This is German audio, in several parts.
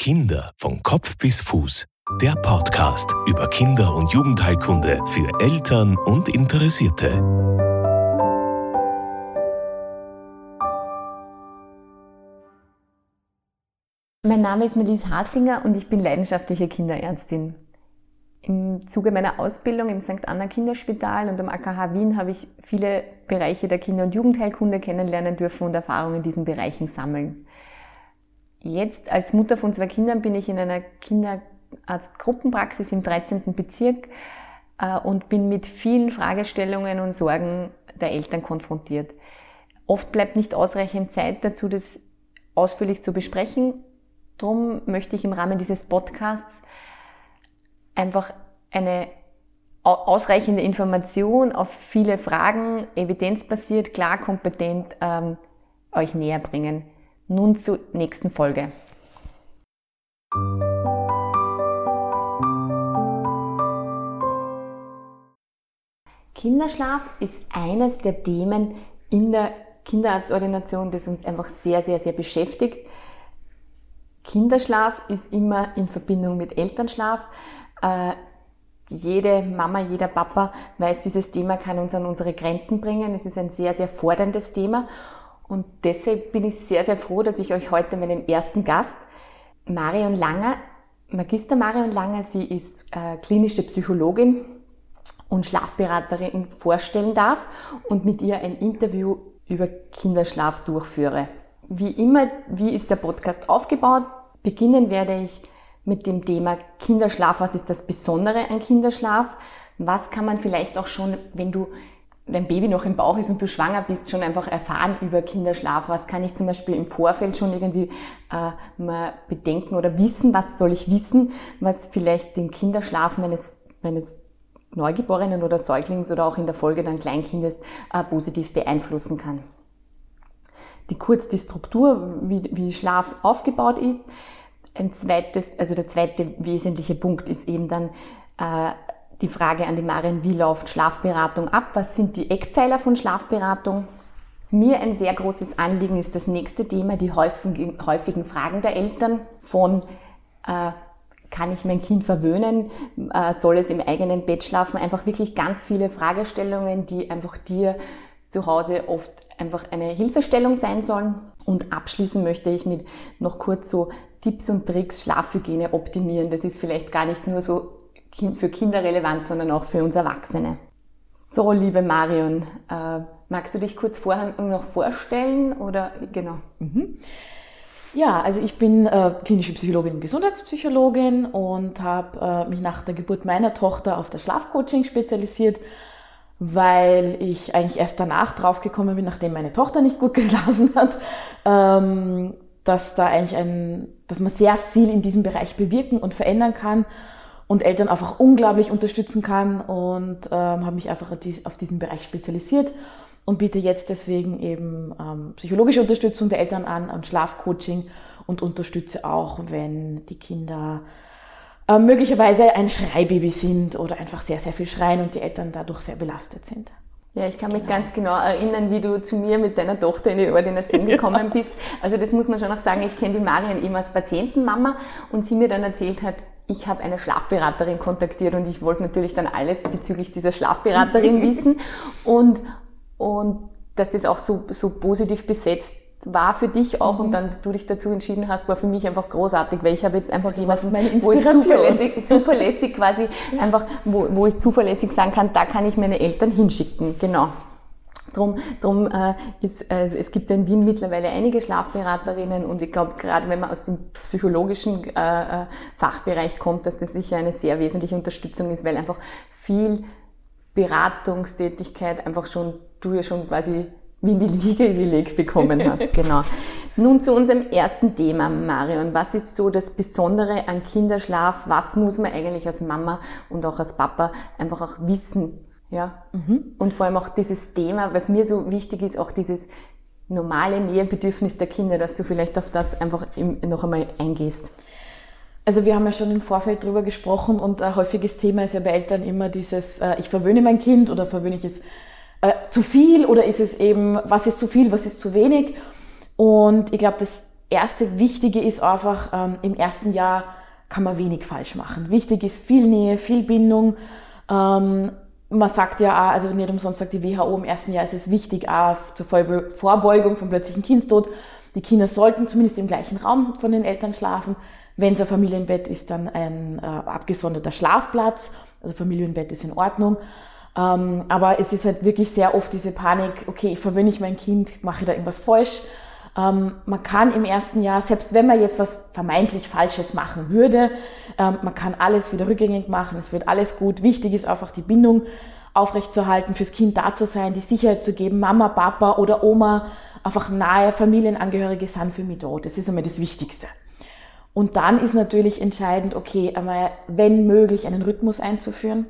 Kinder von Kopf bis Fuß. Der Podcast über Kinder- und Jugendheilkunde für Eltern und Interessierte. Mein Name ist Melise Haslinger und ich bin leidenschaftliche Kinderärztin. Im Zuge meiner Ausbildung im St. Anna Kinderspital und am AKH Wien habe ich viele Bereiche der Kinder- und Jugendheilkunde kennenlernen dürfen und Erfahrungen in diesen Bereichen sammeln. Jetzt als Mutter von zwei Kindern bin ich in einer Kinderarztgruppenpraxis im 13. Bezirk äh, und bin mit vielen Fragestellungen und Sorgen der Eltern konfrontiert. Oft bleibt nicht ausreichend Zeit dazu, das ausführlich zu besprechen. Darum möchte ich im Rahmen dieses Podcasts einfach eine ausreichende Information auf viele Fragen, evidenzbasiert, klar, kompetent ähm, euch näher bringen. Nun zur nächsten Folge. Kinderschlaf ist eines der Themen in der Kinderarztordination, das uns einfach sehr, sehr, sehr beschäftigt. Kinderschlaf ist immer in Verbindung mit Elternschlaf. Äh, jede Mama, jeder Papa weiß, dieses Thema kann uns an unsere Grenzen bringen. Es ist ein sehr, sehr forderndes Thema und deshalb bin ich sehr, sehr froh, dass ich euch heute meinen ersten Gast, Marion Langer, Magister Marion Langer, sie ist äh, klinische Psychologin und Schlafberaterin vorstellen darf und mit ihr ein Interview über Kinderschlaf durchführe. Wie immer, wie ist der Podcast aufgebaut? Beginnen werde ich mit dem Thema Kinderschlaf. Was ist das Besondere an Kinderschlaf? Was kann man vielleicht auch schon, wenn du dein Baby noch im Bauch ist und du schwanger bist, schon einfach erfahren über Kinderschlaf? Was kann ich zum Beispiel im Vorfeld schon irgendwie äh, mal bedenken oder wissen? Was soll ich wissen, was vielleicht den Kinderschlaf meines, meines Neugeborenen oder Säuglings oder auch in der Folge dann Kleinkindes äh, positiv beeinflussen kann? Die kurz die Struktur, wie, wie Schlaf aufgebaut ist. Ein zweites, also der zweite wesentliche Punkt ist eben dann äh, die Frage an die Marin, wie läuft Schlafberatung ab? Was sind die Eckpfeiler von Schlafberatung? Mir ein sehr großes Anliegen ist das nächste Thema, die häufigen, häufigen Fragen der Eltern von äh, kann ich mein Kind verwöhnen? Äh, soll es im eigenen Bett schlafen? Einfach wirklich ganz viele Fragestellungen, die einfach dir zu Hause oft einfach eine Hilfestellung sein sollen. Und abschließen möchte ich mit noch kurz so Tipps und Tricks Schlafhygiene optimieren. Das ist vielleicht gar nicht nur so für Kinder relevant, sondern auch für uns Erwachsene. So, liebe Marion, äh, magst du dich kurz vorher noch vorstellen oder genau? Mhm. Ja, also ich bin äh, klinische Psychologin und Gesundheitspsychologin und habe äh, mich nach der Geburt meiner Tochter auf das Schlafcoaching spezialisiert, weil ich eigentlich erst danach draufgekommen bin, nachdem meine Tochter nicht gut geschlafen hat, ähm, dass da eigentlich ein, dass man sehr viel in diesem Bereich bewirken und verändern kann und Eltern einfach unglaublich unterstützen kann und ähm, habe mich einfach auf diesen Bereich spezialisiert und biete jetzt deswegen eben ähm, psychologische Unterstützung der Eltern an und Schlafcoaching und unterstütze auch, wenn die Kinder äh, möglicherweise ein Schreibaby sind oder einfach sehr, sehr viel schreien und die Eltern dadurch sehr belastet sind. Ja, ich kann mich genau. ganz genau erinnern, wie du zu mir mit deiner Tochter in die Ordination gekommen ja. bist. Also das muss man schon auch sagen, ich kenne die Marion eben als Patientenmama und sie mir dann erzählt hat, ich habe eine Schlafberaterin kontaktiert und ich wollte natürlich dann alles bezüglich dieser Schlafberaterin wissen und, und dass das auch so, so positiv besetzt war für dich auch mhm. und dann du dich dazu entschieden hast, war für mich einfach großartig, weil ich habe jetzt einfach jemanden, wo ich zuverlässig, zuverlässig quasi einfach, wo, wo ich zuverlässig sagen kann, da kann ich meine Eltern hinschicken, genau. Drum, drum äh, ist, äh, es gibt in Wien mittlerweile einige Schlafberaterinnen und ich glaube, gerade wenn man aus dem psychologischen äh, äh, Fachbereich kommt, dass das sicher eine sehr wesentliche Unterstützung ist, weil einfach viel Beratungstätigkeit einfach schon, du ja schon quasi wie in die Liege gelegt bekommen hast. genau. Nun zu unserem ersten Thema, Marion. Was ist so das Besondere an Kinderschlaf? Was muss man eigentlich als Mama und auch als Papa einfach auch wissen? Ja. Mhm. Und vor allem auch dieses Thema, was mir so wichtig ist, auch dieses normale Nähebedürfnis der Kinder, dass du vielleicht auf das einfach noch einmal eingehst. Also wir haben ja schon im Vorfeld drüber gesprochen und ein häufiges Thema ist ja bei Eltern immer dieses, äh, ich verwöhne mein Kind oder verwöhne ich es äh, zu viel oder ist es eben, was ist zu viel, was ist zu wenig? Und ich glaube, das erste Wichtige ist einfach, ähm, im ersten Jahr kann man wenig falsch machen. Wichtig ist viel Nähe, viel Bindung. Ähm, man sagt ja auch, also nicht umsonst sagt die WHO, im ersten Jahr ist es wichtig, auch zur Vorbeugung von plötzlichen Kindstod. Die Kinder sollten zumindest im gleichen Raum von den Eltern schlafen. Wenn es ein Familienbett ist, dann ein äh, abgesonderter Schlafplatz. Also Familienbett ist in Ordnung. Ähm, aber es ist halt wirklich sehr oft diese Panik, okay, verwöhne ich mein Kind, mache ich da irgendwas falsch. Ähm, man kann im ersten Jahr, selbst wenn man jetzt was vermeintlich Falsches machen würde, ähm, man kann alles wieder rückgängig machen, es wird alles gut. Wichtig ist einfach die Bindung aufrechtzuerhalten, fürs Kind da zu sein, die Sicherheit zu geben, Mama, Papa oder Oma, einfach nahe Familienangehörige sind für mich da. Das ist einmal das Wichtigste. Und dann ist natürlich entscheidend, okay, einmal, wenn möglich, einen Rhythmus einzuführen.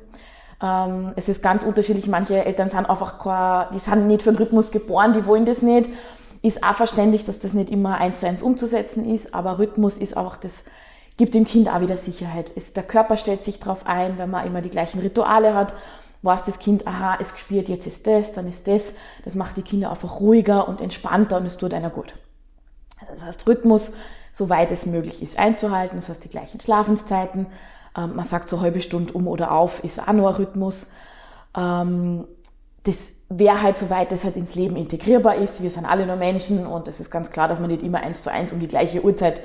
Ähm, es ist ganz unterschiedlich. Manche Eltern sind einfach die sind nicht für den Rhythmus geboren, die wollen das nicht. Ist auch verständlich, dass das nicht immer eins zu eins umzusetzen ist, aber Rhythmus ist auch das, gibt dem Kind auch wieder Sicherheit. Es, der Körper stellt sich darauf ein, wenn man immer die gleichen Rituale hat, weiß das Kind, aha, es spürt, jetzt ist das, dann ist das. Das macht die Kinder einfach ruhiger und entspannter und es tut einer gut. Also das heißt, Rhythmus, soweit es möglich ist, einzuhalten. Das heißt, die gleichen Schlafenszeiten, ähm, man sagt so halbe Stunde um oder auf, ist auch nur ein Rhythmus. Ähm, das wäre halt, soweit das halt ins Leben integrierbar ist. Wir sind alle nur Menschen und es ist ganz klar, dass man nicht immer eins zu eins um die gleiche Uhrzeit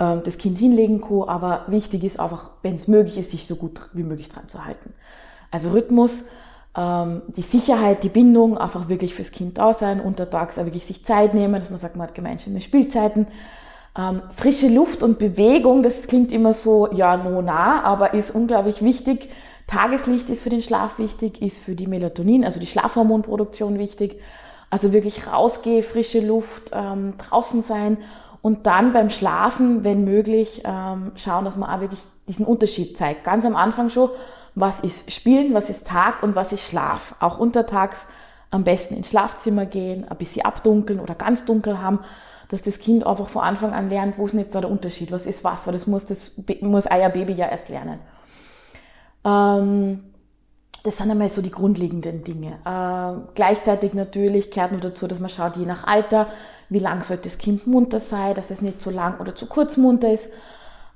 ähm, das Kind hinlegen kann. Aber wichtig ist einfach, wenn es möglich ist, sich so gut wie möglich dran zu halten. Also Rhythmus, ähm, die Sicherheit, die Bindung, einfach wirklich fürs Kind da sein, untertags auch wirklich sich Zeit nehmen, dass man sagt, man hat gemeinsame Spielzeiten. Ähm, frische Luft und Bewegung, das klingt immer so, ja, no nah, aber ist unglaublich wichtig. Tageslicht ist für den Schlaf wichtig, ist für die Melatonin, also die Schlafhormonproduktion wichtig. Also wirklich rausgehen, frische Luft, ähm, draußen sein und dann beim Schlafen, wenn möglich, ähm, schauen, dass man auch wirklich diesen Unterschied zeigt. Ganz am Anfang schon, was ist Spielen, was ist Tag und was ist Schlaf. Auch untertags am besten ins Schlafzimmer gehen, ein bisschen abdunkeln oder ganz dunkel haben, dass das Kind einfach von Anfang an lernt, wo ist jetzt da der Unterschied, was ist was, weil das muss, das muss euer Baby ja erst lernen. Ähm, das sind einmal so die grundlegenden Dinge. Äh, gleichzeitig natürlich gehört nur dazu, dass man schaut, je nach Alter, wie lang sollte das Kind munter sein, dass es nicht zu lang oder zu kurz munter ist.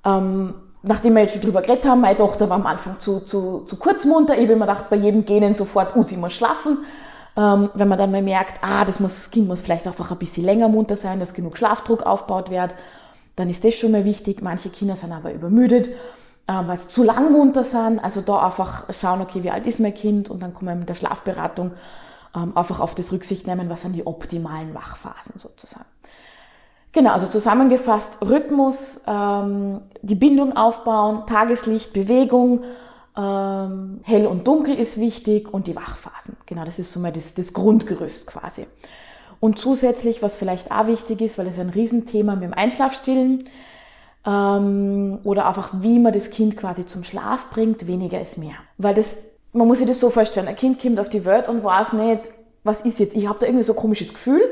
Ähm, nachdem wir jetzt schon drüber geredet haben, meine Tochter war am Anfang zu, zu, zu kurz munter. Ich habe mir gedacht, bei jedem Genen sofort, uh, sie muss schlafen. Ähm, wenn man dann mal merkt, ah, das, muss, das Kind muss vielleicht einfach ein bisschen länger munter sein, dass genug Schlafdruck aufgebaut wird, dann ist das schon mal wichtig. Manche Kinder sind aber übermüdet, weil sie zu lang munter sind. Also da einfach schauen, okay, wie alt ist mein Kind und dann kommen wir mit der Schlafberatung ähm, einfach auf das Rücksicht nehmen, was sind die optimalen Wachphasen sozusagen. Genau, also zusammengefasst Rhythmus, ähm, die Bindung aufbauen, Tageslicht, Bewegung, ähm, hell und dunkel ist wichtig und die Wachphasen. Genau, das ist so mal das, das Grundgerüst quasi. Und zusätzlich, was vielleicht auch wichtig ist, weil es ein Riesenthema mit dem Einschlafstillen ähm, oder einfach wie man das Kind quasi zum Schlaf bringt, weniger ist mehr. Weil das, man muss sich das so vorstellen, ein Kind kommt auf die Welt und weiß nicht, was ist jetzt. Ich habe da irgendwie so ein komisches Gefühl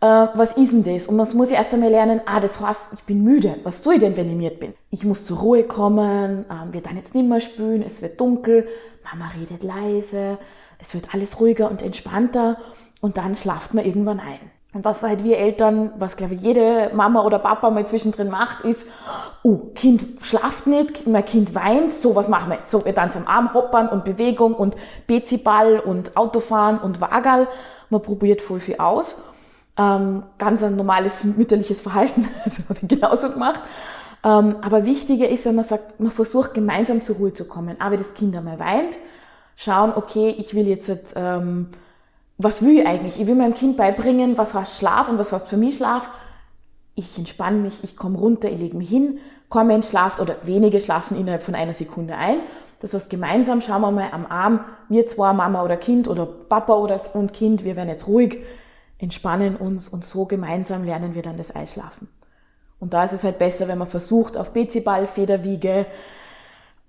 äh, was ist denn das? Und man muss ja erst einmal lernen, ah, das heißt, ich bin müde. Was tue ich denn, wenn ich müde bin? Ich muss zur Ruhe kommen, ähm, wir dann jetzt nicht mehr spülen, es wird dunkel, Mama redet leise, es wird alles ruhiger und entspannter und dann schlaft man irgendwann ein. Und was halt wir Eltern, was glaube ich jede Mama oder Papa mal zwischendrin macht, ist, oh, Kind schlaft nicht, mein Kind weint, so was machen wir jetzt. So, wir tanzen am Arm, hoppern und Bewegung und Beziball und Autofahren und Wagal. Man probiert voll viel aus. Ähm, ganz ein normales mütterliches Verhalten, das habe ich genauso gemacht. Ähm, aber wichtiger ist, wenn man sagt, man versucht gemeinsam zur Ruhe zu kommen. Aber das Kind einmal weint, schauen, okay, ich will jetzt, ähm, was will ich eigentlich? Ich will meinem Kind beibringen, was heißt Schlaf und was heißt für mich Schlaf. Ich entspanne mich, ich komme runter, ich lege mich hin, kein Mensch schlaft oder wenige schlafen innerhalb von einer Sekunde ein. Das heißt, gemeinsam schauen wir mal am Arm, wir zwei, Mama oder Kind oder Papa oder und Kind, wir werden jetzt ruhig, entspannen uns und so gemeinsam lernen wir dann das Einschlafen. Und da ist es halt besser, wenn man versucht, auf Beziball, Federwiege,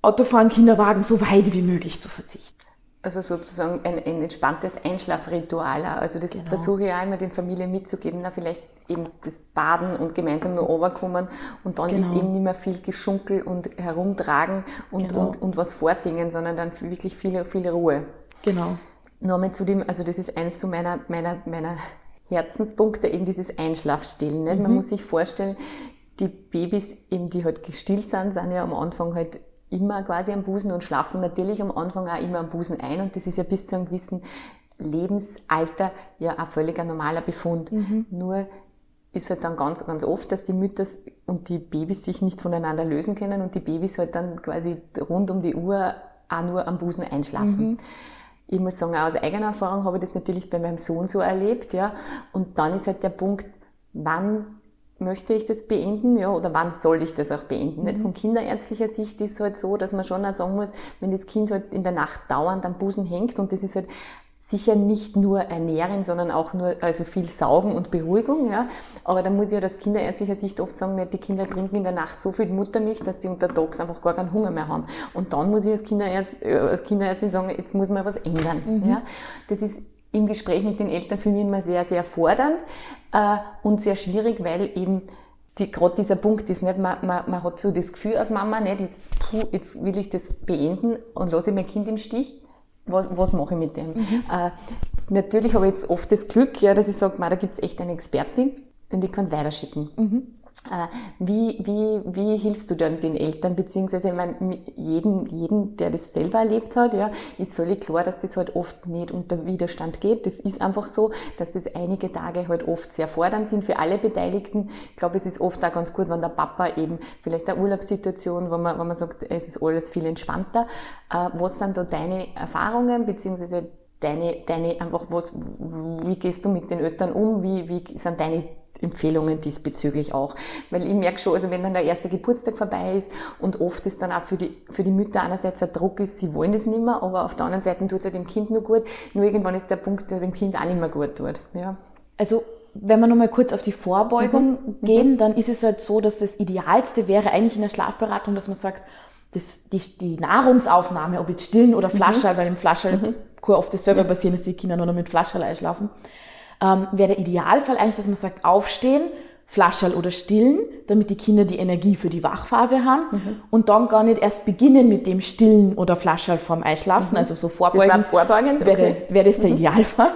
Autofahren, Kinderwagen so weit wie möglich zu verzichten. Also sozusagen ein, ein entspanntes Einschlafritual. Also das genau. versuche ich auch immer den Familien mitzugeben, na vielleicht eben das Baden und gemeinsam nur runterkommen und dann genau. ist eben nicht mehr viel Geschunkel und herumtragen und, genau. und, und was vorsingen, sondern dann wirklich viel, viel Ruhe. Genau. Nochmal zu dem, also das ist eins zu meiner, meiner, meiner Herzenspunkte eben dieses Einschlafstillen. Nicht? Man muss sich vorstellen, die Babys, eben, die halt gestillt sind, sind ja am Anfang halt immer quasi am Busen und schlafen natürlich am Anfang auch immer am Busen ein. Und das ist ja bis zu einem gewissen Lebensalter ja ein völliger normaler Befund. Mhm. Nur ist halt dann ganz, ganz oft, dass die Mütter und die Babys sich nicht voneinander lösen können und die Babys halt dann quasi rund um die Uhr auch nur am Busen einschlafen. Mhm. Ich muss sagen, aus eigener Erfahrung habe ich das natürlich bei meinem Sohn so erlebt, ja. Und dann ist halt der Punkt, wann möchte ich das beenden, ja, oder wann soll ich das auch beenden? Mhm. Von kinderärztlicher Sicht ist es halt so, dass man schon auch sagen muss, wenn das Kind halt in der Nacht dauernd am Busen hängt und das ist halt sicher nicht nur ernähren, sondern auch nur also viel saugen und Beruhigung. Ja. Aber da muss ich ja aus kinderärztlicher Sicht oft sagen, die Kinder trinken in der Nacht so viel Muttermilch, dass die untertags einfach gar keinen Hunger mehr haben. Und dann muss ich als, Kinderärzt, äh, als Kinderärztin sagen, jetzt muss man was ändern. Mhm. Ja. Das ist im Gespräch mit den Eltern für mich immer sehr, sehr fordernd äh, und sehr schwierig, weil eben die, gerade dieser Punkt ist nicht, man, man, man hat so das Gefühl als Mama, nicht, jetzt, puh, jetzt will ich das beenden und lasse ich mein Kind im Stich. Was, was mache ich mit dem? Mhm. Äh, natürlich habe ich jetzt oft das Glück, ja, dass ich sage, da gibt es echt eine Expertin und ich kann es weiterschicken. Mhm. Äh, wie, wie, wie hilfst du dann den Eltern, beziehungsweise ich meine, jeden, jeden, der das selber erlebt hat, ja, ist völlig klar, dass das halt oft nicht unter Widerstand geht. Das ist einfach so, dass das einige Tage halt oft sehr fordernd sind für alle Beteiligten. Ich glaube, es ist oft auch ganz gut, wenn der Papa eben vielleicht eine Urlaubssituation, wo man, wo man sagt, es ist alles viel entspannter. Äh, was sind da deine Erfahrungen, beziehungsweise deine, deine, einfach was, wie gehst du mit den Eltern um? Wie, wie sind deine Empfehlungen diesbezüglich auch. Weil ich merke schon, also wenn dann der erste Geburtstag vorbei ist und oft ist dann auch für die, für die Mütter einerseits ein Druck ist, sie wollen das nicht mehr, aber auf der anderen Seite tut es ja dem Kind nur gut. Nur irgendwann ist der Punkt, der dem Kind auch nicht mehr gut tut. Ja. Also wenn wir nochmal kurz auf die Vorbeugung mhm. mhm. gehen, dann ist es halt so, dass das Idealste wäre eigentlich in der Schlafberatung, dass man sagt, das, die, die Nahrungsaufnahme, ob jetzt stillen oder Flascherl, mhm. weil im Flascherl mhm. kann oft das selber passieren, dass die Kinder nur noch mit Flascherl einschlafen, ähm, wäre der Idealfall eigentlich, dass man sagt, aufstehen, Flascherl oder stillen, damit die Kinder die Energie für die Wachphase haben mhm. und dann gar nicht erst beginnen mit dem Stillen oder Flascherl vorm Einschlafen, mhm. also so vorbeugend, das vorbeugend wäre, okay. wäre das der mhm. Idealfall.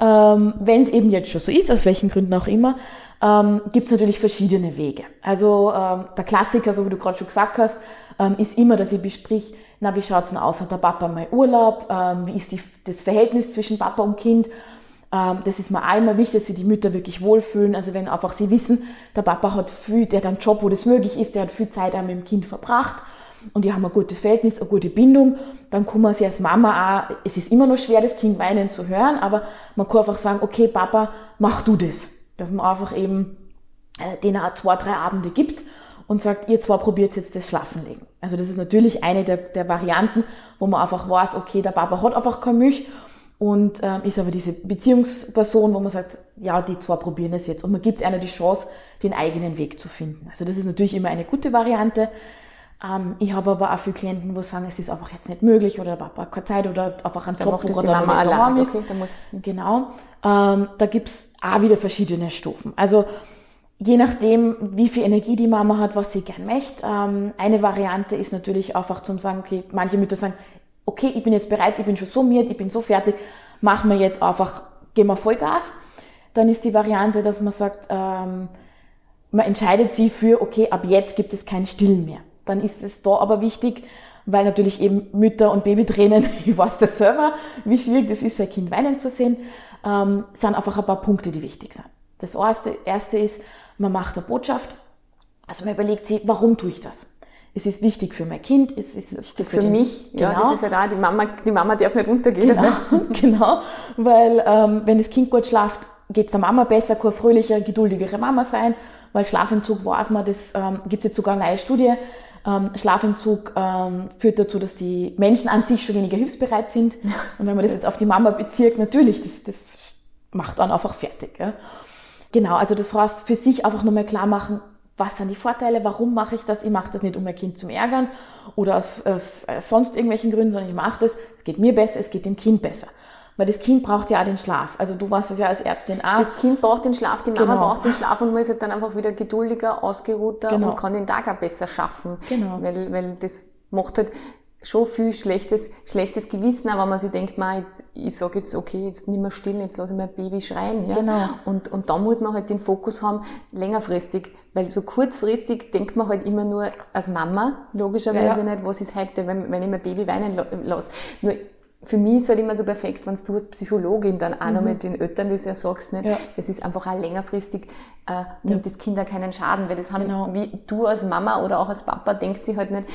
Ähm, Wenn es eben jetzt schon so ist, aus welchen Gründen auch immer, ähm, gibt es natürlich verschiedene Wege. Also ähm, der Klassiker, so wie du gerade schon gesagt hast, ähm, ist immer, dass ich besprich, na, wie schaut's denn aus? Hat der Papa mal Urlaub? Ähm, wie ist die, das Verhältnis zwischen Papa und Kind? Ähm, das ist mir einmal wichtig, dass sie die Mütter wirklich wohlfühlen. Also wenn einfach sie wissen, der Papa hat viel, der hat einen Job, wo das möglich ist, der hat viel Zeit auch mit dem Kind verbracht und die haben ein gutes Verhältnis, eine gute Bindung, dann kann man sich als Mama auch, es ist immer noch schwer, das Kind weinen zu hören, aber man kann einfach sagen, okay, Papa, mach du das. Dass man einfach eben äh, denen auch zwei, drei Abende gibt und sagt, ihr zwar probiert jetzt das Schlafenlegen. Also das ist natürlich eine der, der Varianten, wo man einfach weiß, okay, der Papa hat einfach keine Milch und ähm, ist aber diese Beziehungsperson, wo man sagt, ja, die zwei probieren es jetzt und man gibt einer die Chance, den eigenen Weg zu finden. Also das ist natürlich immer eine gute Variante. Ähm, ich habe aber auch viele Klienten, wo sagen, es ist einfach jetzt nicht möglich oder der Papa hat keine Zeit oder einfach ein Job, wo dann Mama allein ist. Okay, muss, genau. Ähm, da gibt's auch wieder verschiedene Stufen. Also je nachdem, wie viel Energie die Mama hat, was sie gern möchte. Ähm, eine Variante ist natürlich einfach zum sagen, okay, manche Mütter sagen, okay, ich bin jetzt bereit, ich bin schon so miert, ich bin so fertig, machen wir jetzt einfach, gehen wir Vollgas. Dann ist die Variante, dass man sagt, ähm, man entscheidet sich für, okay, ab jetzt gibt es kein Stillen mehr. Dann ist es da aber wichtig, weil natürlich eben Mütter und Babytränen, ich weiß das selber, wie schwierig das ist, sein Kind weinen zu sehen, ähm, sind einfach ein paar Punkte, die wichtig sind. Das erste, erste ist, man macht eine Botschaft. Also man überlegt sich, warum tue ich das? Es ist wichtig für mein Kind, es ist wichtig für, für mich. Genau. Ja, das ist ja da, die Mama, die Mama darf nicht untergehen. Genau, genau. weil ähm, wenn das Kind gut schlaft, geht es der Mama besser, kann fröhlichere, geduldigere Mama sein, weil Schlafentzug weiß man, das ähm, gibt es jetzt sogar eine neue Studie, ähm, Schlafentzug ähm, führt dazu, dass die Menschen an sich schon weniger hilfsbereit sind. Und wenn man das jetzt auf die Mama bezieht, natürlich, das, das macht dann einfach fertig. Ja. Genau, also das heißt, für sich einfach nochmal klar machen, was sind die Vorteile, warum mache ich das? Ich mache das nicht, um mein Kind zu ärgern oder aus, aus, aus sonst irgendwelchen Gründen, sondern ich mache das, es geht mir besser, es geht dem Kind besser. Weil das Kind braucht ja auch den Schlaf. Also du warst es ja als Ärztin auch. Das Kind braucht den Schlaf, die Mama genau. braucht den Schlaf und man ist halt dann einfach wieder geduldiger, ausgeruhter genau. und kann den Tag auch besser schaffen. Genau. Weil, weil das macht halt, schon viel schlechtes, schlechtes Gewissen, aber wenn man sich denkt, man, jetzt, ich sage jetzt, okay, jetzt nicht mehr still, jetzt lasse ich mein Baby schreien. Ja? Genau. Und, und da muss man halt den Fokus haben, längerfristig, weil so kurzfristig denkt man halt immer nur als Mama, logischerweise Ja. nicht, was ist heute, wenn, wenn ich mein Baby weinen la- lasse. Nur für mich ist halt immer so perfekt, wenn du als Psychologin dann auch noch mit den Eltern das ja sagst? Mhm. Ja. das ist einfach auch längerfristig, äh, nimmt das Kind auch keinen Schaden, weil das haben, Genau. wie du als Mama oder auch als Papa denkst sich halt nicht,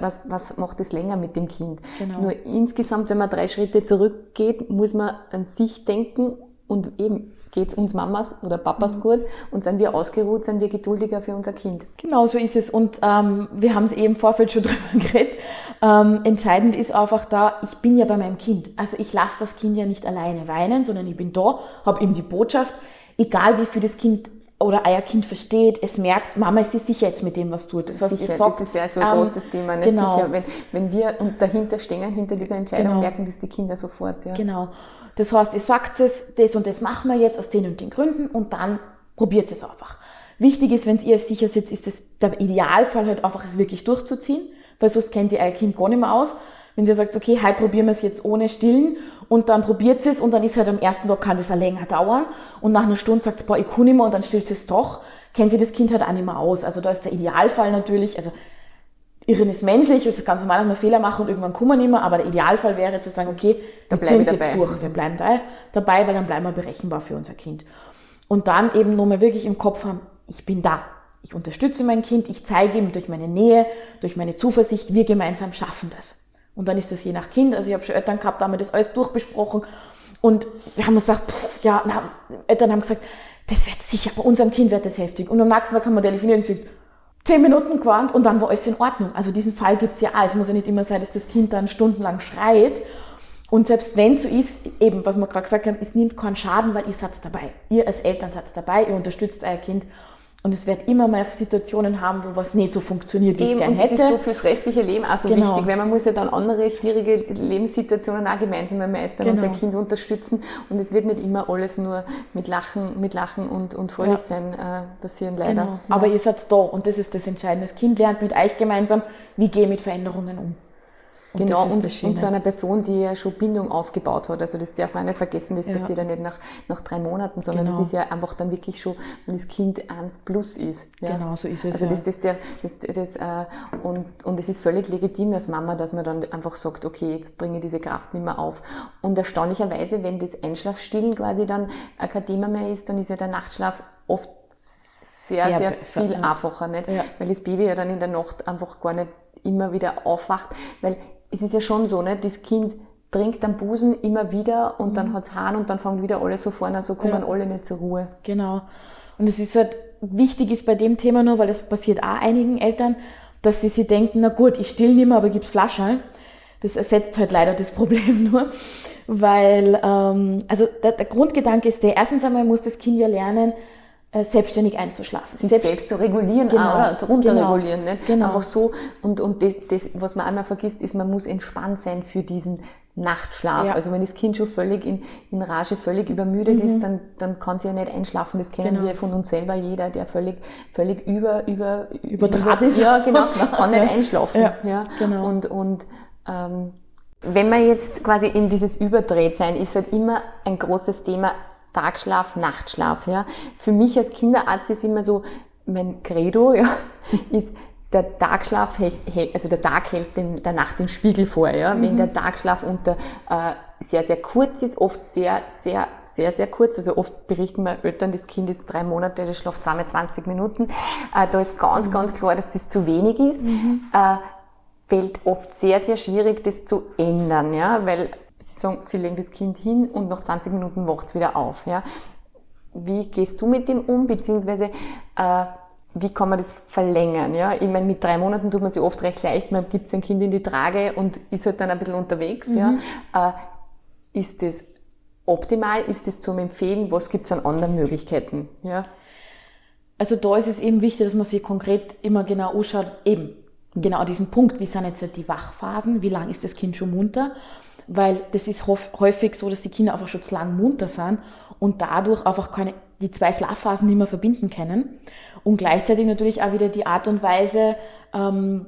was, was macht das länger mit dem Kind. Genau. Nur insgesamt, wenn man drei Schritte zurückgeht, muss man an sich denken und eben geht's uns Mamas oder Mhm. Papas gut und sind wir ausgeruht, sind wir geduldiger für unser Kind. Genau so ist es. Und ähm, wir haben es eben im Vorfeld schon drüber geredet. Ähm, entscheidend ist einfach da, ich bin ja bei meinem Kind. Also ich lasse das Kind ja nicht alleine weinen, sondern ich bin da, habe ihm die Botschaft, egal wie viel das Kind oder euer Kind versteht, es merkt, Mama ist sich sicher jetzt mit dem, was tut. Das heißt, Sicher, ihr sagt, das ist ja so ein ähm, großes Thema, nicht genau. sicher. Wenn, wenn wir und dahinter stehen, hinter dieser Entscheidung, Genau. merken das die Kinder sofort. Ja. Genau. Das heißt, ihr sagt es, das und das machen wir jetzt aus den und den Gründen und dann probiert es einfach. Wichtig ist, wenn ihr sicher sitzt, ist es der Idealfall halt einfach, es wirklich durchzuziehen, weil sonst kennt ihr euer Kind gar nicht mehr aus. Wenn ihr sagt, okay, heute probieren wir es jetzt ohne Stillen und dann probiert es und dann ist halt am ersten Tag kann das auch länger dauern und nach einer Stunde sagt es, boah, ich kann nicht mehr und dann stillt es doch, kennt sie das Kind halt auch nicht mehr aus. Also da ist der Idealfall natürlich, also Irren ist menschlich, es ist ganz normal, dass wir Fehler machen und irgendwann kommen wir nicht mehr, aber der Idealfall wäre zu sagen, okay, wir ziehen es jetzt durch, wir bleiben da, dabei, weil dann bleiben wir berechenbar für unser Kind. Und dann eben nochmal wirklich im Kopf haben, ich bin da, ich unterstütze mein Kind, ich zeige ihm durch meine Nähe, durch meine Zuversicht, wir gemeinsam schaffen das. Und dann ist das je nach Kind, also ich habe schon Eltern gehabt, da haben wir das alles durchbesprochen und wir haben uns gesagt, pff, ja, na, Eltern haben gesagt, das wird sicher, bei unserem Kind wird das heftig. Und am nächsten Tag haben wir telefoniert und gesagt, zehn Minuten gewarnt und dann war alles in Ordnung. Also diesen Fall gibt's ja auch. Es muss ja nicht immer sein, dass das Kind dann stundenlang schreit. Und selbst wenn so ist, eben, was wir gerade gesagt haben, es nimmt keinen Schaden, weil ihr seid dabei. Ihr als Eltern seid dabei, ihr unterstützt euer Kind. Und es wird immer mal Situationen haben, wo was nicht so funktioniert, wie es Eben, gern und das hätte. ist so fürs restliche Leben auch so Genau. wichtig, weil man muss ja dann andere schwierige Lebenssituationen auch gemeinsam meistern und Genau. der Kind unterstützen. Und es wird nicht immer alles nur mit Lachen, mit Lachen und, und fröhlich Ja. sein äh, passieren, leider. Genau. Aber ihr seid da und das ist das Entscheidende. Das Kind lernt mit euch gemeinsam, wie gehe ich mit Veränderungen um. Und Genau, das ist und, und zu einer Person, die ja schon Bindung aufgebaut hat. Also das darf man nicht vergessen, das Ja. passiert ja nicht nach, nach drei Monaten, sondern Genau. das ist ja einfach dann wirklich schon, wenn das Kind eins plus ist. Ja. Genau, so ist es, Also das, das, der, das, das, äh, und, und es ist völlig legitim als Mama, dass man dann einfach sagt, okay, jetzt bringe ich diese Kraft nicht mehr auf. Und erstaunlicherweise, wenn das Einschlafstillen quasi dann kein Thema mehr ist, dann ist ja der Nachtschlaf oft sehr, Sehr sehr, viel einfacher, nicht? Ja. Weil das Baby ja dann in der Nacht einfach gar nicht immer wieder aufwacht, weil es ist ja schon so, nicht? Das Kind trinkt am Busen immer wieder und dann hat's Hahn und dann fangen wieder alle so vorne, so kommen Mhm. Ja. alle nicht zur Ruhe. Genau. Und es ist halt wichtig ist bei dem Thema nur, weil es passiert auch einigen Eltern, dass sie sich denken, na gut, ich still nicht mehr, aber gib's Flaschen. Das ersetzt halt leider das Problem nur, weil, ähm, also der, der Grundgedanke ist der, erstens einmal muss das Kind ja lernen, selbstständig einzuschlafen. sich selbst, zu regulieren Genau, auch, oder runter genau, regulieren. Nicht? genau. Einfach so. Und, und das, das, was man einmal vergisst, ist, man muss entspannt sein für diesen Nachtschlaf. Ja. Also wenn das Kind schon völlig in, in Rage, völlig übermüdet ist, dann, dann kann sie ja nicht einschlafen. Das kennen Mhm. Genau. wir von uns selber, jeder, der völlig, völlig über, über, Überdraht über, ist. Ja, genau, kann nicht einschlafen. Ja, Ja, genau. Und, und, ähm, wenn man jetzt quasi in dieses Überdreht sein, ist halt immer ein großes Thema Tagschlaf, Nachtschlaf. Ja. Für mich als Kinderarzt ist immer so, mein Credo ja, ist, der Tagschlaf, also der Tag hält dem, der Nacht den Spiegel vor. Ja. Wenn der Tagschlaf unter äh, sehr, sehr kurz ist, oft sehr, sehr, sehr, sehr kurz, also oft berichten mir Eltern, das Kind ist drei Monate, das schläft zweimal 20 Minuten, äh, da ist ganz, ganz klar, dass das zu wenig ist. Äh, fällt oft sehr, sehr schwierig, das zu ändern, ja, weil sie sagen, sie legen das Kind hin und nach 20 Minuten wacht es wieder auf, ja. Wie gehst du mit dem um, beziehungsweise äh, wie kann man das verlängern, ja? Ich meine, mit drei Monaten tut man sich oft recht leicht, man gibt sein Kind in die Trage und ist halt dann ein bisschen unterwegs, ja. Äh, ist das optimal? Ist das zum Empfehlen? Was gibt's an anderen Möglichkeiten, ja? Also da ist es eben wichtig, dass man sich konkret immer genau anschaut, eben genau diesen Punkt, wie sind jetzt die Wachphasen, wie lang ist das Kind schon munter, weil das ist häufig so, dass die Kinder einfach schon zu lang munter sind und dadurch einfach keine, die zwei Schlafphasen nicht mehr verbinden können und gleichzeitig natürlich auch wieder die Art und Weise, ähm,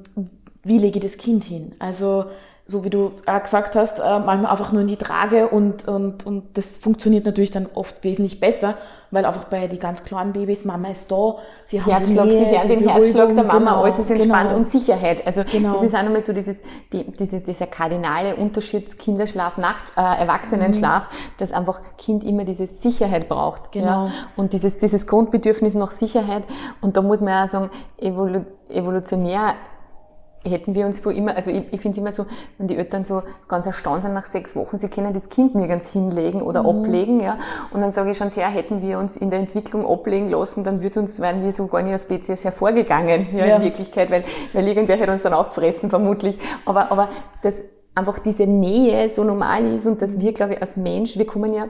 wie lege ich das Kind hin? Also so wie du auch gesagt hast, äh, manchmal einfach nur in die Trage und, und, und das funktioniert natürlich dann oft wesentlich besser, weil einfach bei den ganz kleinen Babys, Mama ist da, sie haben Herzschlag, die Nähe, sie hören den Herzschlag der Mama, genau, alles ist entspannt genau. und Sicherheit. Also genau. das ist auch nochmal so dieses, die, diese, dieser kardinale Unterschied Kinderschlaf, Nacht, äh, Erwachsenenschlaf, mhm. dass einfach Kind immer diese Sicherheit braucht. Genau. Ja? Und dieses, dieses Grundbedürfnis nach Sicherheit. Und da muss man ja sagen, evolu evolutionär hätten wir uns vor immer, also ich, ich finde es immer so, wenn die Eltern so ganz erstaunt sind nach sechs Wochen, sie können das Kind nirgends hinlegen oder mhm. ablegen, ja. Und dann sage ich schon sehr, hätten wir uns in der Entwicklung ablegen lassen, dann würde uns, wären wir so gar nicht als Spezies hervorgegangen, ja, ja. in Wirklichkeit, weil, weil irgendwer hätte uns dann auffressen, vermutlich. Aber, aber das, einfach diese Nähe so normal ist und dass wir, glaube ich, als Mensch, wir kommen ja,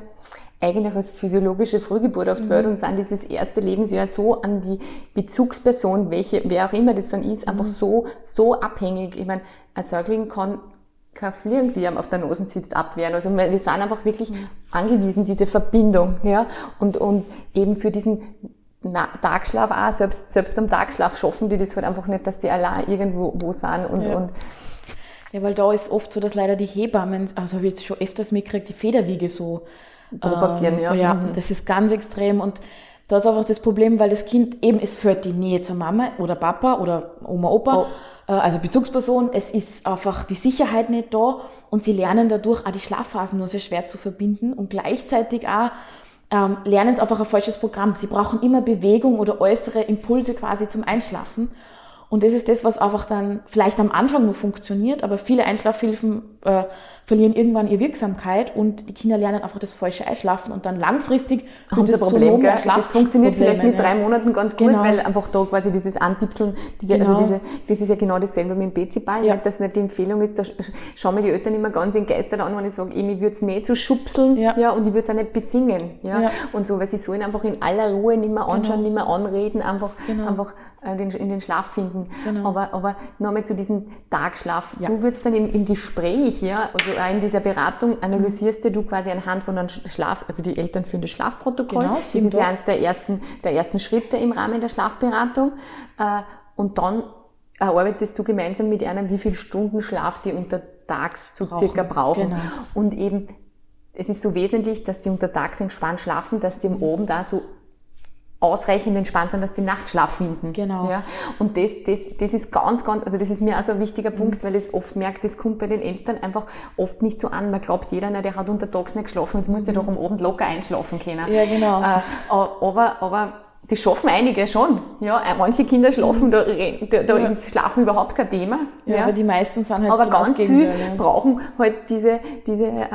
eigentlich als physiologische Frühgeburt auf die Welt mhm. und sind dieses erste Lebensjahr so an die Bezugsperson, welche, wer auch immer das dann ist, einfach mhm. so, so abhängig. Ich meine, ein Säugling kann kein Fliegen, die ihm auf der Nase sitzt, abwehren. Also wir sind einfach wirklich mhm. angewiesen, diese Verbindung, ja, und, und eben für diesen Tagschlaf auch, selbst, selbst am Tagschlaf schaffen die das halt einfach nicht, dass die allein irgendwo wo sind und, ja. und ja, weil da ist oft so, dass leider die Hebammen, also habe ich jetzt schon öfters mitgekriegt, die Federwiege so propagieren, ähm, ja. Ja, mhm. das ist ganz extrem und da ist einfach das Problem, weil das Kind eben, es führt die Nähe zur Mama oder Papa oder Oma, Opa, oh. Äh, also Bezugsperson, es ist einfach die Sicherheit nicht da und sie lernen dadurch auch die Schlafphasen nur sehr schwer zu verbinden und gleichzeitig auch ähm, lernen sie einfach ein falsches Programm. Sie brauchen immer Bewegung oder äußere Impulse quasi zum Einschlafen. Und das ist das, was einfach dann vielleicht am Anfang nur funktioniert, aber viele Einschlafhilfen äh, verlieren irgendwann ihre Wirksamkeit und die Kinder lernen einfach das falsche Einschlafen und dann langfristig haben sie ein Problem. Gell? Das funktioniert vielleicht mit drei Monaten ganz gut, genau. weil einfach da quasi dieses Antipseln, diese, also genau. also diese, das ist ja genau dasselbe mit dem Beziball, ja. dass nicht die Empfehlung ist, da schauen mir die Eltern immer ganz entgeistert an, wenn ich sage, ich würde es nicht so schubseln ja. ja und ich würde es auch nicht besingen. Ja? ja? Und so, weil sie sollen einfach in aller Ruhe nicht mehr anschauen, genau. nicht mehr anreden, einfach, genau. einfach in den Schlaf finden. Genau. Aber, aber nochmal zu diesem Tagschlaf. Ja. Du würdest dann im, im Gespräch, ja, also auch in dieser Beratung analysierst mhm. du quasi anhand von einem Schlaf, also die Eltern führen das Schlafprotokoll. Genau, das ist ja eines der ersten, der ersten Schritte im Rahmen der Schlafberatung. Äh, und dann erarbeitest du gemeinsam mit einer, wie viel Stunden Schlaf die untertags so brauchen. circa brauchen. Genau. Und eben, es ist so wesentlich, dass die untertags entspannt schlafen, dass die oben da so ausreichend entspannt sind, dass die Nachtschlaf finden. Genau. Ja? Und das, das, das ist ganz, ganz, also das ist mir also ein wichtiger Punkt, mhm. weil ich oft merke, das kommt bei den Eltern einfach oft nicht so an. Man glaubt, jeder, na, der hat untertags nicht geschlafen, jetzt muss der mhm. doch am Abend locker einschlafen können. Ja, genau. Äh, aber, aber das schaffen einige schon. Ja, manche Kinder schlafen, da, da, da ja. ist Schlafen überhaupt kein Thema. Ja, ja. aber die meisten sind halt Aber ganz viele brauchen halt diese, diese, äh,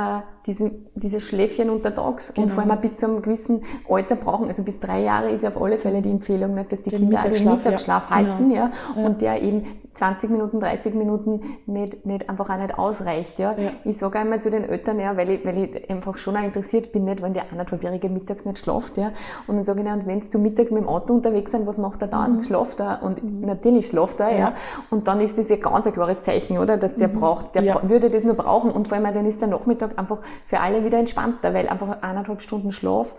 diese, diese Schläfchen untertags genau. und vor allem bis zu einem gewissen Alter brauchen, also bis drei Jahre ist ja auf alle Fälle die Empfehlung, nicht, dass die den Kinder den Mittagsschlaf ja. halten, genau. ja, und der eben 20 Minuten, 30 Minuten nicht, nicht einfach auch nicht ausreicht, ja. ja. Ich sage einmal zu den Eltern, ja, weil ich, weil ich einfach schon auch interessiert bin, nicht, wenn der anderthalbjährige mittags nicht schlaft, ja, und dann sage ich, na, und wenn sie zu Mittag mit dem Auto unterwegs sind, was macht er dann? Mhm. Schlaft er? Und mhm. natürlich schlaft er, ja. ja. Und dann ist das ja ganz ein klares Zeichen, oder, dass der mhm. braucht, der ja. würde das nur brauchen und vor allem dann ist der Nachmittag einfach für alle wieder entspannter, weil einfach eineinhalb Stunden Schlaf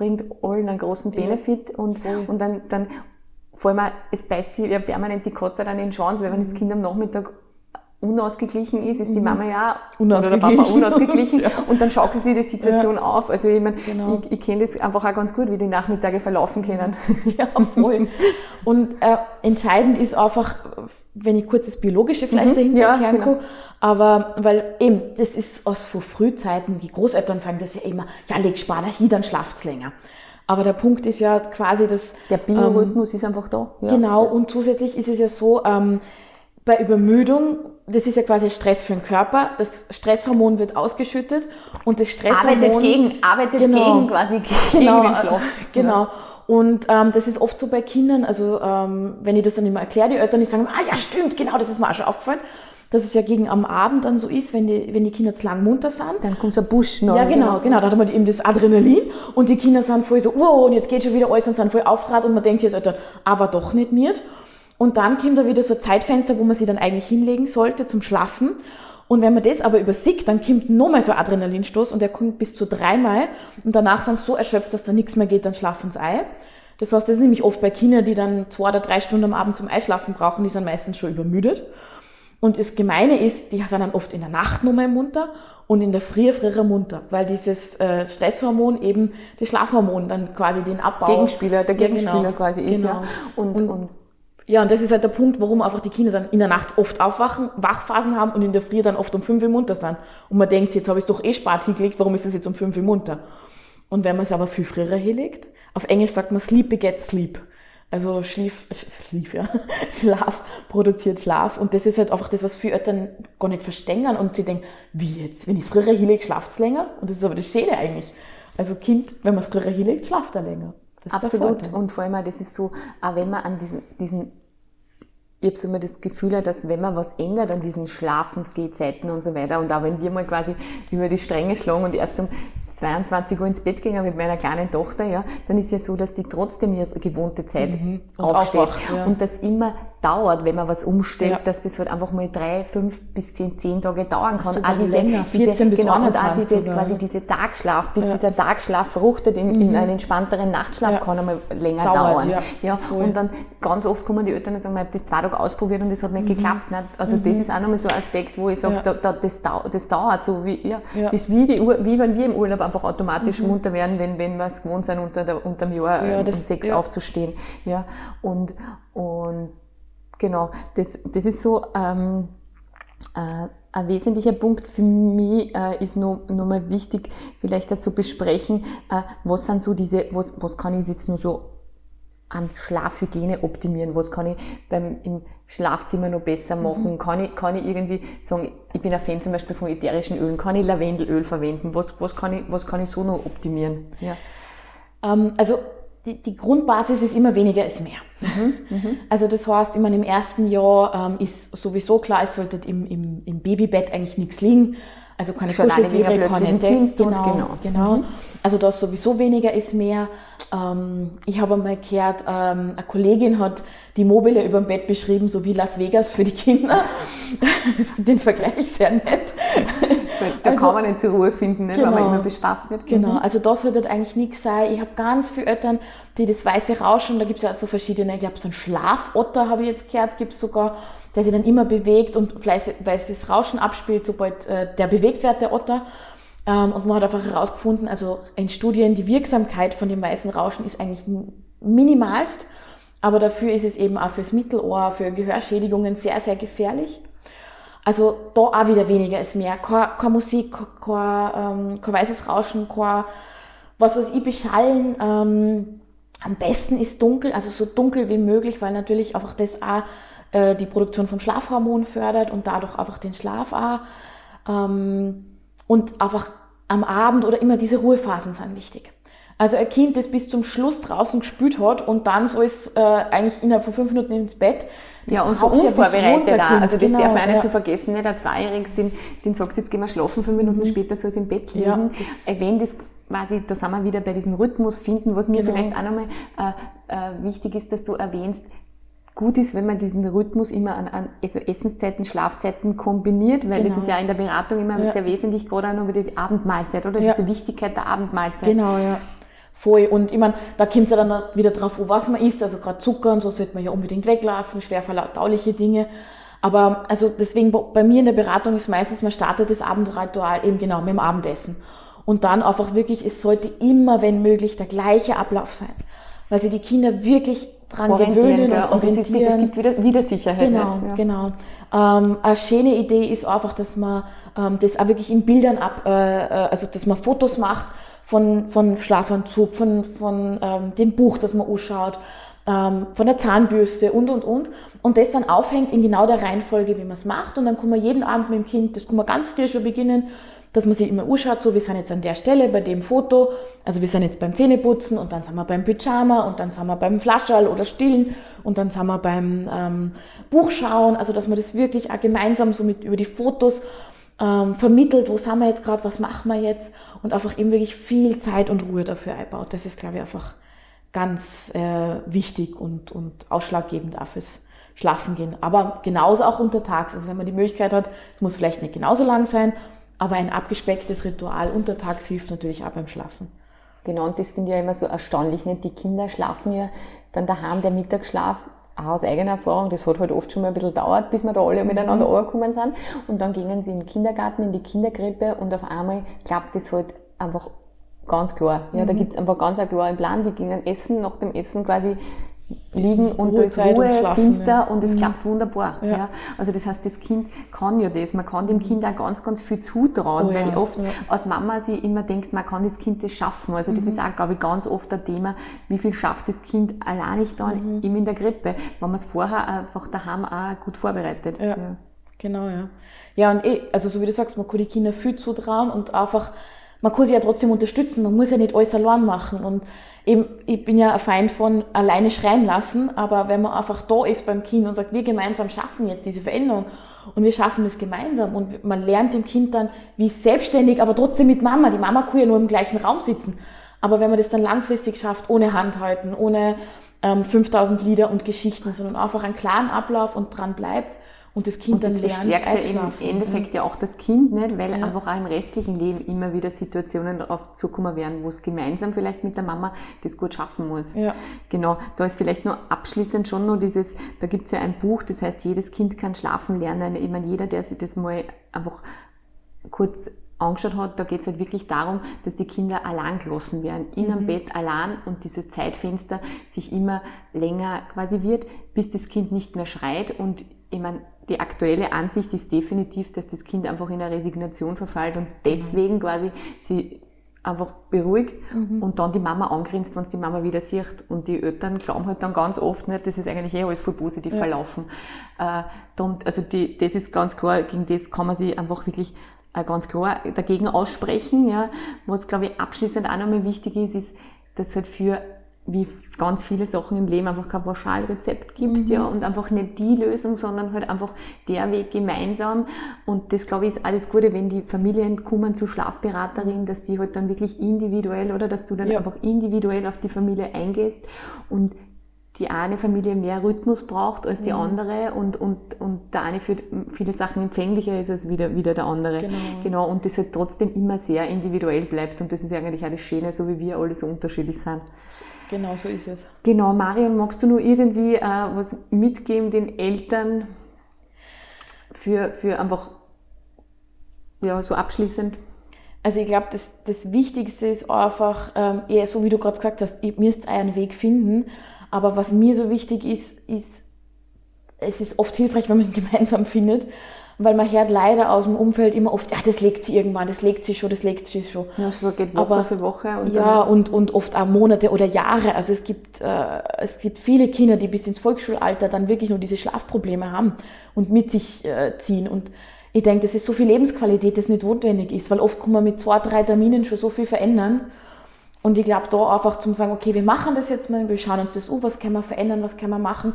bringt allen einen großen Benefit ja, und, und dann, dann vor allem, es beißt sich ja permanent die Katze dann in den Schwanz, weil wenn das Kind am Nachmittag unausgeglichen ist, ist die mhm. Mama ja unausgeglichen, oder der Papa unausgeglichen ja. und dann schaukelt sie die Situation ja. auf. Also ich meine, genau. ich, ich kenne das einfach auch ganz gut, wie die Nachmittage verlaufen können. Ja, voll. und äh, entscheidend ist einfach, wenn ich kurz das Biologische vielleicht mhm. dahinter ja, erklären genau. kann, aber weil eben, das ist aus vor Frühzeiten, die Großeltern sagen das ja immer, ja, leg Spanner hin, dann schlaft's länger. Aber der Punkt ist ja quasi, dass... Der Biorhythmus ähm, ist einfach da. Ja. Genau, und zusätzlich ist es ja so, ähm, bei Übermüdung, das ist ja quasi Stress für den Körper, das Stresshormon wird ausgeschüttet und das Stresshormon... Arbeitet gegen, arbeitet genau, gegen quasi, gegen genau, den Schlaf. Genau. Und ähm, das ist oft so bei Kindern, also ähm, wenn ich das dann immer erkläre, die Eltern, die sagen, ah ja, stimmt, genau, das ist mir auch schon aufgefallen, dass es ja gegen am Abend dann so ist, wenn die, wenn die Kinder zu lang munter sind. Dann kommt so ein Busch noch. Ja, genau, genau, da hat man eben das Adrenalin und die Kinder sind voll so, wow, und jetzt geht schon wieder alles und sind voll auftrat und man denkt als Eltern, aber doch nicht mit. Und dann kommt da wieder so ein Zeitfenster, wo man sie dann eigentlich hinlegen sollte zum Schlafen. Und wenn man das aber übersieht, dann kommt nochmal so ein Adrenalinstoß und der kommt bis zu dreimal und danach sind sie so erschöpft, dass da nichts mehr geht, dann schlafen sie ein. Das heißt, das ist nämlich oft bei Kindern, die dann zwei oder drei Stunden am Abend zum Einschlafen brauchen, die sind meistens schon übermüdet. Und das Gemeine ist, die sind dann oft in der Nacht nochmal munter und in der Früh früher munter, weil dieses äh, Stresshormon eben das Schlafhormon dann quasi den Abbau... Gegenspieler, der Gegenspieler genau, quasi ist, genau. ja. Und, und, und ja, und das ist halt der Punkt, warum einfach die Kinder dann in der Nacht oft aufwachen, Wachphasen haben und in der Früh dann oft um 5 Uhr munter sind. Und man denkt, jetzt habe ich es doch eh spät hingelegt, warum ist das jetzt um 5 Uhr munter? Und wenn man es aber viel früher hinlegt, auf Englisch sagt man sleep begets sleep. Also Schlief, Schlief, ja. Schlaf produziert Schlaf. Und das ist halt einfach das, was viele Eltern gar nicht verstehen. Und sie denken, wie jetzt? Wenn ich es früher hinlege, schlaft es länger? Und das ist aber das Schöne eigentlich. Also Kind, wenn man es früher hinlegt, schlaft er länger. Absolut. Und vor allem das ist so, auch wenn man an diesen, diesen ich habe so immer das Gefühl, dass wenn man was ändert an diesen Schlafensgehzeiten und so weiter und auch wenn wir mal quasi über die Stränge schlagen und erst um 22 Uhr ins Bett gehen mit meiner kleinen Tochter, ja, dann ist ja so, dass die trotzdem ihre gewohnte Zeit mhm. aufsteht. Aufwacht, ja. Und das immer dauert, wenn man was umstellt, ja. dass das halt einfach mal drei, fünf bis zehn, zehn Tage dauern kann. Sogar auch diese, länger, 14 diese, bis genau, und auch diese, sogar. quasi diese Tagschlaf, bis ja. dieser Tagschlaf fruchtet in, mhm. in einen entspannteren Nachtschlaf, ja. kann einmal länger Dauert, dauern. Ja, ja. Und dann ganz oft kommen die Eltern und sagen, ich habe das zwei Tage ausprobiert und das hat nicht mhm. geklappt. Nicht? Also mhm. das ist auch nochmal so ein Aspekt, wo ich sage, da, da, das, das dauert so, wie, ja, das ist wie, die, wie wenn wir im Urlaub einfach automatisch mhm. munter werden, wenn, wenn wir es gewohnt sind, unter, der, unter dem Jahr ja, das, um sechs aufzustehen. Ja, und, und Genau, das, das ist so ähm, äh, ein wesentlicher Punkt für mich äh, ist noch, noch mal wichtig, vielleicht dazu besprechen, äh, was sind so diese, was, was kann ich jetzt nur so an Schlafhygiene optimieren? Was kann ich beim, im Schlafzimmer noch besser mhm. machen? Mhm. Kann, ich, kann ich irgendwie sagen, ich bin ein Fan zum Beispiel von ätherischen Ölen, kann ich Lavendelöl verwenden? Was, was, kann, ich, was kann ich so noch optimieren? Ja. Ähm, also die, die Grundbasis ist immer weniger ist mehr. Mhm, mhm. Also das heißt, immer im ersten Jahr ähm, ist sowieso klar, es sollte im, im, im Babybett eigentlich nichts liegen. Also keine Kuscheltiere, keine Decke. Genau, genau. genau. Mhm. Also da sowieso weniger ist mehr. Ähm, ich habe einmal gehört, ähm, eine Kollegin hat die Mobile über dem Bett beschrieben, so wie Las Vegas für die Kinder. Den Vergleich sehr nett. Da also, kann man nicht zur Ruhe finden, ne, genau, wenn man immer bespaßt wird. Genau, mhm. also das sollte halt eigentlich nichts sein. Ich habe ganz viele Eltern, die das weiße Rauschen, da gibt es ja so verschiedene, ich glaube so ein Schlafotter habe ich jetzt gehört, gibt es sogar, der sich dann immer bewegt und weißes Rauschen abspielt, sobald äh, der bewegt wird, der Otter. Ähm, und man hat einfach herausgefunden, also in Studien, die Wirksamkeit von dem weißen Rauschen ist eigentlich minimalst, aber dafür ist es eben auch fürs Mittelohr, für Gehörschädigungen sehr, sehr gefährlich. Also da auch wieder weniger ist mehr. Keine, keine Musik, kein, ähm, kein weißes Rauschen, kein was weiß ich, beschallen. Ähm, am besten ist dunkel, also so dunkel wie möglich, weil natürlich einfach das auch äh, die Produktion vom Schlafhormon fördert und dadurch einfach den Schlaf auch. Ähm, und einfach am Abend oder immer diese Ruhephasen sind wichtig. Also ein Kind, das bis zum Schluss draußen gespült hat und dann so ist äh, eigentlich innerhalb von fünf Minuten ins Bett, ja, und so unvorbereitet da. Also das genau, darf man auch nicht ja. so vergessen. Nicht? Der Zweijähriges, den, den sagst jetzt gehen wir schlafen, fünf Minuten mhm. später soll es im Bett liegen. Ja, das äh, Wenn das quasi, da sind wir wieder bei diesem Rhythmus finden, was mir genau. vielleicht auch nochmal äh, äh, wichtig ist, dass du erwähnst, gut ist, wenn man diesen Rhythmus immer an, an also Essenszeiten, Schlafzeiten kombiniert, weil genau. das ist ja in der Beratung immer ja. sehr wesentlich, gerade auch noch über die Abendmahlzeit oder ja. diese Wichtigkeit der Abendmahlzeit. Genau, ja. Voll. Und ich meine, da kommt es ja dann wieder drauf, was man isst. Also gerade Zucker und so sollte man ja unbedingt weglassen, schwer verdauliche Dinge. Aber also deswegen bei mir in der Beratung ist meistens, man startet das Abendritual eben genau mit dem Abendessen. Und dann einfach wirklich, es sollte immer, wenn möglich, der gleiche Ablauf sein. Weil sie die Kinder wirklich dran gewöhnen und, und es, gibt wieder, wieder Sicherheit. Genau, ja. genau. Ähm, eine schöne Idee ist einfach, dass man ähm, das auch wirklich in Bildern ab, äh, äh also dass man Fotos macht von, von Schlafanzug, von, von ähm, dem Buch, das man anschaut, ähm, von der Zahnbürste und, und, und. Und das dann aufhängt in genau der Reihenfolge, wie man es macht. Und dann kann man jeden Abend mit dem Kind, das kann man ganz früh schon beginnen, dass man sich immer anschaut, so wir sind jetzt an der Stelle bei dem Foto, also wir sind jetzt beim Zähneputzen und dann sind wir beim Pyjama und dann sind wir beim Flaschall oder Stillen und dann sind wir beim ähm, Buchschauen, also dass man das wirklich auch gemeinsam so mit über die Fotos ähm, vermittelt, wo sind wir jetzt gerade, was machen wir jetzt und einfach eben wirklich viel Zeit und Ruhe dafür einbaut. Das ist, glaube ich, einfach ganz äh, wichtig und, und ausschlaggebend auch fürs Schlafen gehen. Aber genauso auch untertags. Also wenn man die Möglichkeit hat, es muss vielleicht nicht genauso lang sein, aber ein abgespecktes Ritual untertags hilft natürlich auch beim Schlafen. Genau, und das finde ich ja immer so erstaunlich. Nicht? Die Kinder schlafen ja dann daheim, der Mittagsschlaf aus eigener Erfahrung, das hat halt oft schon mal ein bisschen gedauert, bis wir da alle miteinander mhm. angekommen sind. Und dann gingen sie in den Kindergarten, in die Kinderkrippe und auf einmal klappt das halt einfach ganz klar. Ja, mhm. da gibt's einfach ganz einen klaren Plan. Die gingen essen, nach dem Essen quasi liegen und da ist Ruhe, und finster ja. und es mhm. klappt wunderbar. Ja. ja. Also das heißt, das Kind kann ja das. Man kann dem Kind auch ganz, ganz viel zutrauen, oh, weil ja. oft als Mama sich immer denkt, man kann das Kind das schaffen. Also das mhm. ist auch, glaube ich, ganz oft ein Thema, wie viel schafft das Kind allein nicht dann mhm. eben in der Grippe, wenn man es vorher einfach daheim auch gut vorbereitet. Ja. Genau, ja. Ja, und eh, also so wie du sagst, man kann die Kinder viel zutrauen und einfach, man kann sie ja trotzdem unterstützen, man muss ja nicht alles allein machen und eben, ich bin ja ein Feind von alleine schreien lassen, aber wenn man einfach da ist beim Kind und sagt, wir gemeinsam schaffen jetzt diese Veränderung und wir schaffen das gemeinsam und man lernt dem Kind dann, wie selbstständig, aber trotzdem mit Mama. Die Mama kann ja nur im gleichen Raum sitzen. Aber wenn man das dann langfristig schafft, ohne Handhalten, ohne ähm, 5000 Lieder und Geschichten, sondern einfach einen klaren Ablauf und dran bleibt, und das Kind und das dann lernt verstärkt ja im Endeffekt ja auch das Kind nicht, weil ja. einfach auch im restlichen Leben immer wieder Situationen darauf zukommen werden, wo es gemeinsam vielleicht mit der Mama das gut schaffen muss. Ja. Genau, da ist vielleicht nur abschließend schon nur dieses, da gibt es ja ein Buch, das heißt, jedes Kind kann schlafen lernen. Ich meine, jeder, der sich das mal einfach kurz angeschaut hat, da geht es halt wirklich darum, dass die Kinder allein gelassen werden, in mhm. einem Bett allein und dieses Zeitfenster sich immer länger quasi wird, bis das Kind nicht mehr schreit und ich meine, die aktuelle Ansicht ist definitiv, dass das Kind einfach in eine Resignation verfällt und deswegen mhm. quasi sie einfach beruhigt mhm. und dann die Mama angrinst, wenn sie die Mama wieder sieht. Und die Eltern glauben halt dann ganz oft nicht, das ist eigentlich eh alles voll positiv ja. verlaufen. Äh, dann, also die, das ist ganz klar, gegen das kann man sich einfach wirklich äh, ganz klar dagegen aussprechen. Ja. Was, glaube ich, abschließend auch nochmal wichtig ist, ist, dass halt für wie ganz viele Sachen im Leben einfach kein Pauschalrezept gibt, mhm. ja, und einfach nicht die Lösung, sondern halt einfach der Weg gemeinsam. Und das, glaube ich, ist alles Gute, wenn die Familien kommen zur Schlafberaterin, dass die halt dann wirklich individuell, oder dass du dann ja. einfach individuell auf die Familie eingehst und die eine Familie mehr Rhythmus braucht als die mhm. andere und, und, und der eine für viele Sachen empfänglicher ist als wieder, wieder der andere. Genau. genau. Und das halt trotzdem immer sehr individuell bleibt. Und das ist eigentlich auch das Schöne, so wie wir alle so unterschiedlich sind. Genau, so ist es. Genau, Marion, magst du nur irgendwie äh, was mitgeben den Eltern für, für einfach, ja, so abschließend? Also ich glaube, das, das Wichtigste ist einfach, ähm, eher so wie du gerade gesagt hast, ihr müsst einen Weg finden. Aber was mir so wichtig ist, ist, es ist oft hilfreich, wenn man gemeinsam findet weil man hört leider aus dem Umfeld immer oft, ja, das legt sie irgendwann, das legt sie schon, das legt sie schon. Ja, so geht Woche Aber, für Woche. Und ja, und, und oft auch Monate oder Jahre. Also es gibt, äh, es gibt viele Kinder, die bis ins Volksschulalter dann wirklich nur diese Schlafprobleme haben und mit sich äh, ziehen. Und ich denke, das ist so viel Lebensqualität, das nicht notwendig ist, weil oft kann man mit zwei, drei Terminen schon so viel verändern. Und ich glaube, da einfach zum sagen, okay, wir machen das jetzt mal, wir schauen uns das an, was können wir verändern, was können wir machen,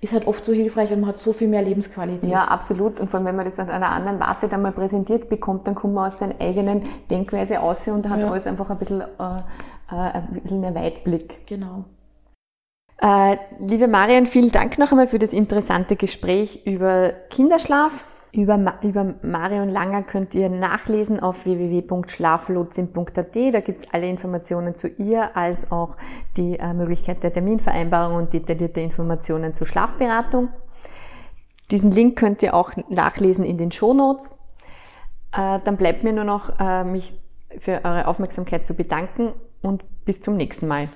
ist halt oft so hilfreich und man hat so viel mehr Lebensqualität. Ja, absolut. Und vor allem, wenn man das an einer anderen Warte dann mal präsentiert bekommt, dann kommt man aus seiner eigenen Denkweise aus und hat ja. alles einfach ein bisschen, äh, äh, ein bisschen einen Weitblick. Genau. Äh, liebe Marian, vielen Dank noch einmal für das interessante Gespräch über Kinderschlaf. Über, über Marion Langer könnt ihr nachlesen auf www.schlaflotsin.at. Da gibt's alle Informationen zu ihr, als auch die äh, Möglichkeit der Terminvereinbarung und detaillierte Informationen zur Schlafberatung. Diesen Link könnt ihr auch nachlesen in den Shownotes. Äh, dann bleibt mir nur noch, äh, mich für eure Aufmerksamkeit zu bedanken und bis zum nächsten Mal.